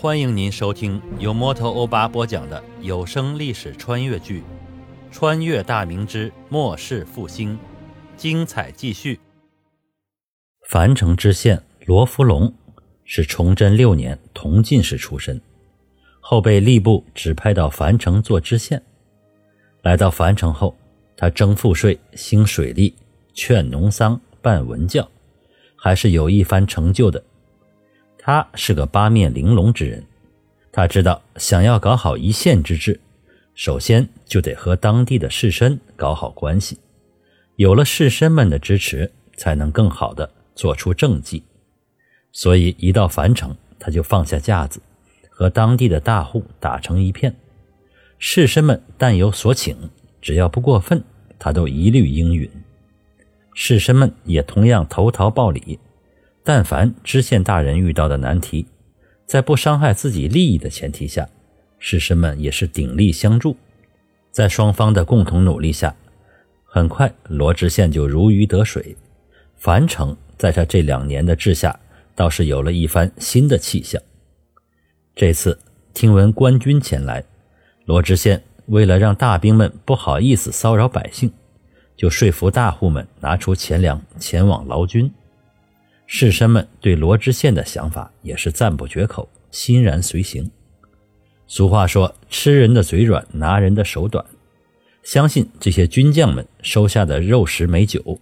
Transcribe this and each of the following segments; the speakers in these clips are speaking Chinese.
欢迎您收听由摩托欧巴播讲的有声历史穿越剧《穿越大明之末世复兴》，精彩继续。樊城知县罗福龙是崇祯六年同进士出身，后被吏部指派到樊城做知县。来到樊城后，他征赋税、兴水利、劝农桑、办文教，还是有一番成就的。他是个八面玲珑之人，他知道想要搞好一县之治，首先就得和当地的士绅搞好关系，有了士绅们的支持，才能更好的做出政绩。所以一到樊城，他就放下架子，和当地的大户打成一片。士绅们但有所请，只要不过分，他都一律应允。士绅们也同样投桃报李。但凡知县大人遇到的难题，在不伤害自己利益的前提下，士绅们也是鼎力相助。在双方的共同努力下，很快罗知县就如鱼得水。樊城在他这两年的治下，倒是有了一番新的气象。这次听闻官军前来，罗知县为了让大兵们不好意思骚扰百姓，就说服大户们拿出钱粮前往劳军。士绅们对罗知县的想法也是赞不绝口，欣然随行。俗话说：“吃人的嘴软，拿人的手短。”相信这些军将们收下的肉食美酒，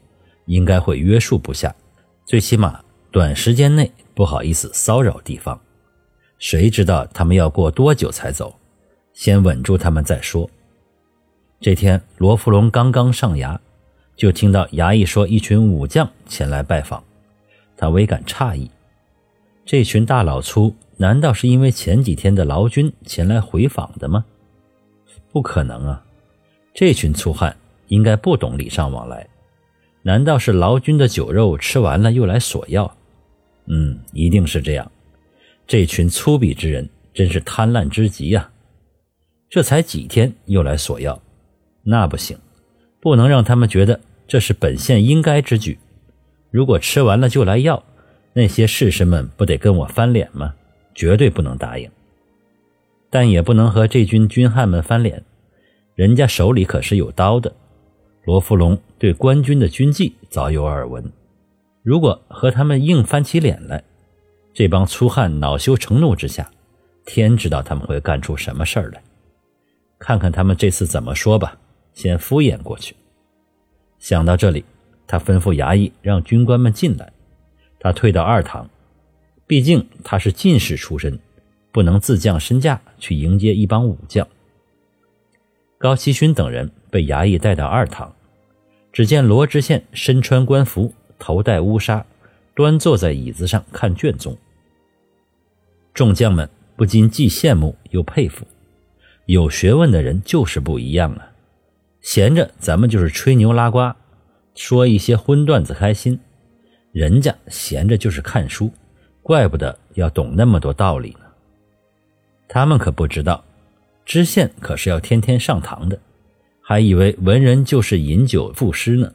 应该会约束不下，最起码短时间内不好意思骚扰地方。谁知道他们要过多久才走？先稳住他们再说。这天，罗福龙刚刚上衙，就听到衙役说一群武将前来拜访。他微感诧异，这群大老粗难道是因为前几天的劳军前来回访的吗？不可能啊！这群粗汉应该不懂礼尚往来，难道是劳军的酒肉吃完了又来索要？嗯，一定是这样。这群粗鄙之人真是贪婪之极呀！这才几天又来索要，那不行，不能让他们觉得这是本县应该之举。如果吃完了就来要，那些士绅们不得跟我翻脸吗？绝对不能答应。但也不能和这军军汉们翻脸，人家手里可是有刀的。罗福龙对官军的军纪早有耳闻，如果和他们硬翻起脸来，这帮粗汉恼羞成怒之下，天知道他们会干出什么事儿来。看看他们这次怎么说吧，先敷衍过去。想到这里。他吩咐衙役让军官们进来，他退到二堂，毕竟他是进士出身，不能自降身价去迎接一帮武将。高希勋等人被衙役带到二堂，只见罗知县身穿官服，头戴乌纱，端坐在椅子上看卷宗。众将们不禁既羡慕又佩服，有学问的人就是不一样啊！闲着咱们就是吹牛拉呱。说一些荤段子开心，人家闲着就是看书，怪不得要懂那么多道理呢。他们可不知道，知县可是要天天上堂的，还以为文人就是饮酒赋诗呢。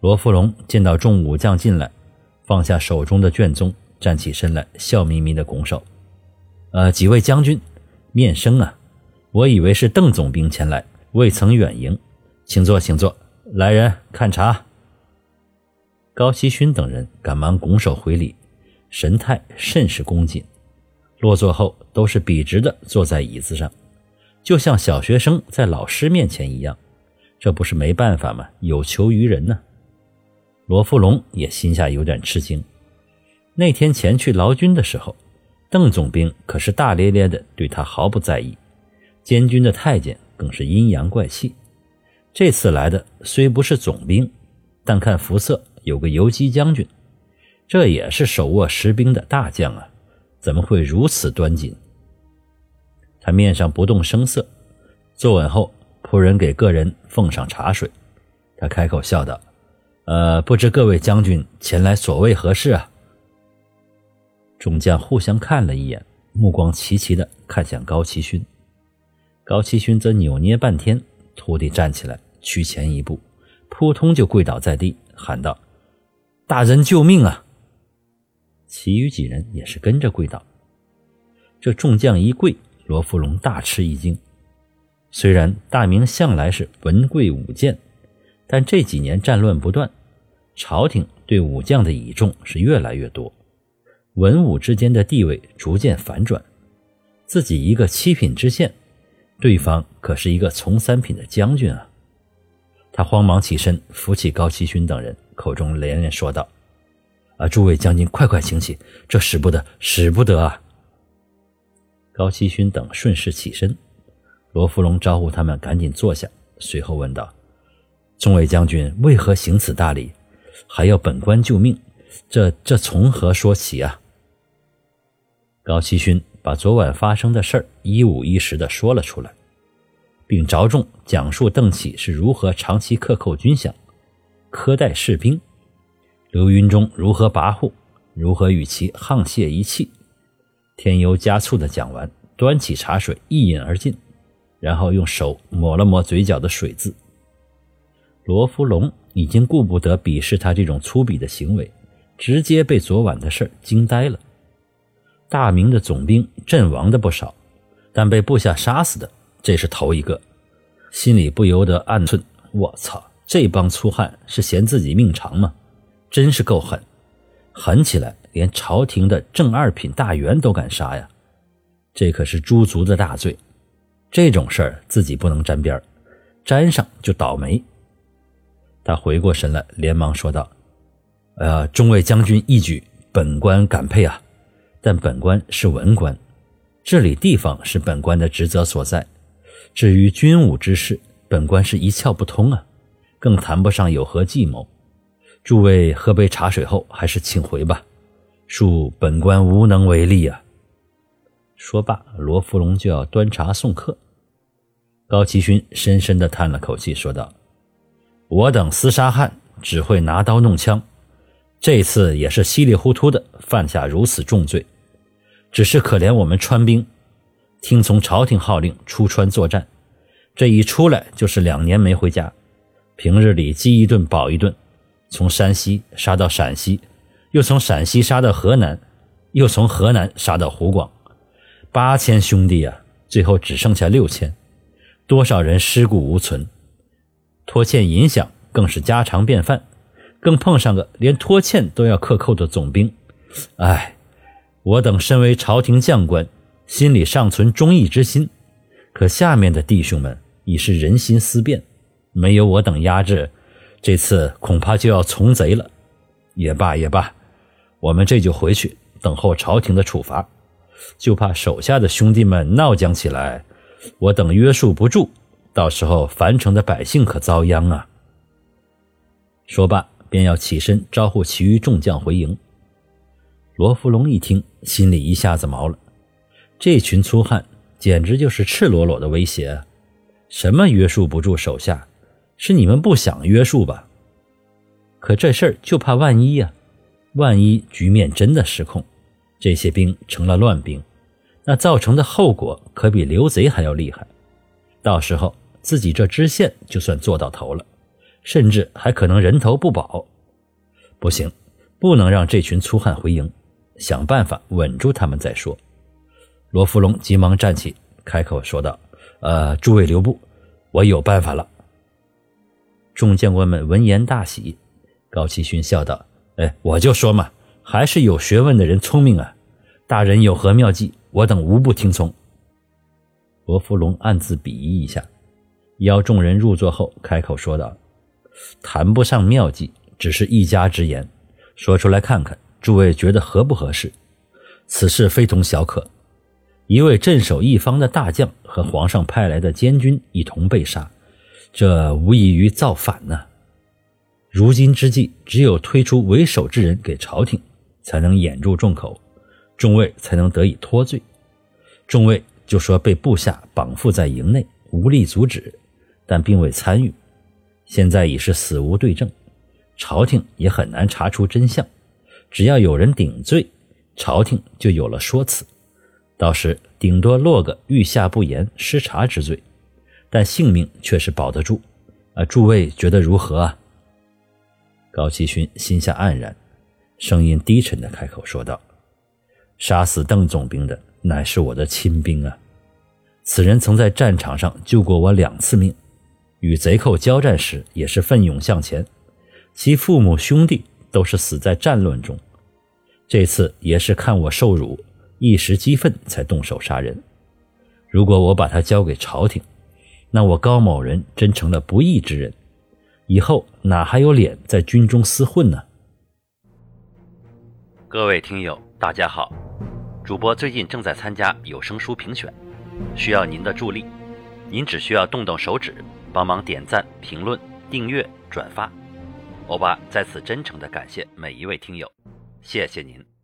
罗福龙见到众武将进来，放下手中的卷宗，站起身来，笑眯眯的拱手：“呃，几位将军，面生啊！我以为是邓总兵前来，未曾远迎，请坐，请坐。”来人看茶。高希勋等人赶忙拱手回礼，神态甚是恭敬。落座后，都是笔直的坐在椅子上，就像小学生在老师面前一样。这不是没办法吗？有求于人呢。罗富龙也心下有点吃惊。那天前去劳军的时候，邓总兵可是大咧咧的，对他毫不在意。监军的太监更是阴阳怪气。这次来的虽不是总兵，但看肤色有个游击将军，这也是手握实兵的大将啊！怎么会如此端谨？他面上不动声色，坐稳后，仆人给个人奉上茶水。他开口笑道：“呃，不知各位将军前来所谓何事啊？”众将互相看了一眼，目光齐齐的看向高奇勋。高奇勋则扭捏半天。徒弟站起来，趋前一步，扑通就跪倒在地，喊道：“大人救命啊！”其余几人也是跟着跪倒。这众将一跪，罗福龙大吃一惊。虽然大明向来是文贵武贱，但这几年战乱不断，朝廷对武将的倚重是越来越多，文武之间的地位逐渐反转。自己一个七品知县，对方可是一个从三品的将军啊！他慌忙起身扶起高奇勋等人，口中连连说道：“啊，诸位将军，快快请起，这使不得，使不得啊！”高奇勋等顺势起身。罗福龙招呼他们赶紧坐下，随后问道：“众位将军为何行此大礼，还要本官救命？这这从何说起啊？”高希勋把昨晚发生的事儿一五一十的说了出来，并着重讲述邓启是如何长期克扣军饷、苛待士兵，刘云中如何跋扈，如何与其沆瀣一气，添油加醋的讲完，端起茶水一饮而尽。然后用手抹了抹嘴角的水渍。罗福龙已经顾不得鄙视他这种粗鄙的行为，直接被昨晚的事儿惊呆了。大明的总兵阵亡的不少，但被部下杀死的这是头一个，心里不由得暗忖：我操，这帮粗汉是嫌自己命长吗？真是够狠，狠起来连朝廷的正二品大员都敢杀呀！这可是诛族的大罪。这种事儿自己不能沾边沾上就倒霉。他回过神来，连忙说道：“呃，中尉将军一举，本官感佩啊。但本官是文官，治理地方是本官的职责所在。至于军务之事，本官是一窍不通啊，更谈不上有何计谋。诸位喝杯茶水后，还是请回吧，恕本官无能为力啊。”说罢，罗福龙就要端茶送客。高奇勋深深地叹了口气，说道：“我等厮杀汉只会拿刀弄枪，这次也是稀里糊涂的犯下如此重罪。只是可怜我们川兵，听从朝廷号令出川作战，这一出来就是两年没回家。平日里饥一顿饱一顿，从山西杀到陕西，又从陕西杀到河南，又从河南杀到湖广。”八千兄弟呀，最后只剩下六千，多少人尸骨无存，拖欠银饷更是家常便饭，更碰上个连拖欠都要克扣的总兵，唉，我等身为朝廷将官，心里尚存忠义之心，可下面的弟兄们已是人心思变，没有我等压制，这次恐怕就要从贼了。也罢也罢，我们这就回去等候朝廷的处罚。就怕手下的兄弟们闹僵起来，我等约束不住，到时候樊城的百姓可遭殃啊！说罢，便要起身招呼其余众将回营。罗福龙一听，心里一下子毛了，这群粗汉简直就是赤裸裸的威胁！什么约束不住手下，是你们不想约束吧？可这事儿就怕万一呀，万一局面真的失控。这些兵成了乱兵，那造成的后果可比刘贼还要厉害。到时候自己这知县就算做到头了，甚至还可能人头不保。不行，不能让这群粗汉回营，想办法稳住他们再说。罗福龙急忙站起，开口说道：“呃，诸位留步，我有办法了。”众将官们闻言大喜。高启勋笑道：“哎，我就说嘛。”还是有学问的人聪明啊！大人有何妙计，我等无不听从。罗福龙暗自鄙夷一下，邀众人入座后，开口说道：“谈不上妙计，只是一家之言，说出来看看，诸位觉得合不合适？此事非同小可，一位镇守一方的大将和皇上派来的监军一同被杀，这无异于造反呢。如今之计，只有推出为首之人给朝廷。”才能掩住众口，众位才能得以脱罪。众位就说被部下绑缚在营内，无力阻止，但并未参与。现在已是死无对证，朝廷也很难查出真相。只要有人顶罪，朝廷就有了说辞。到时顶多落个御下不严、失察之罪，但性命却是保得住。啊，诸位觉得如何啊？高启勋心下黯然。声音低沉的开口说道：“杀死邓总兵的乃是我的亲兵啊！此人曾在战场上救过我两次命，与贼寇交战时也是奋勇向前。其父母兄弟都是死在战乱中，这次也是看我受辱，一时激愤才动手杀人。如果我把他交给朝廷，那我高某人真成了不义之人，以后哪还有脸在军中厮混呢？各位听友，大家好，主播最近正在参加有声书评选，需要您的助力，您只需要动动手指，帮忙点赞、评论、订阅、转发。欧巴在此真诚的感谢每一位听友，谢谢您。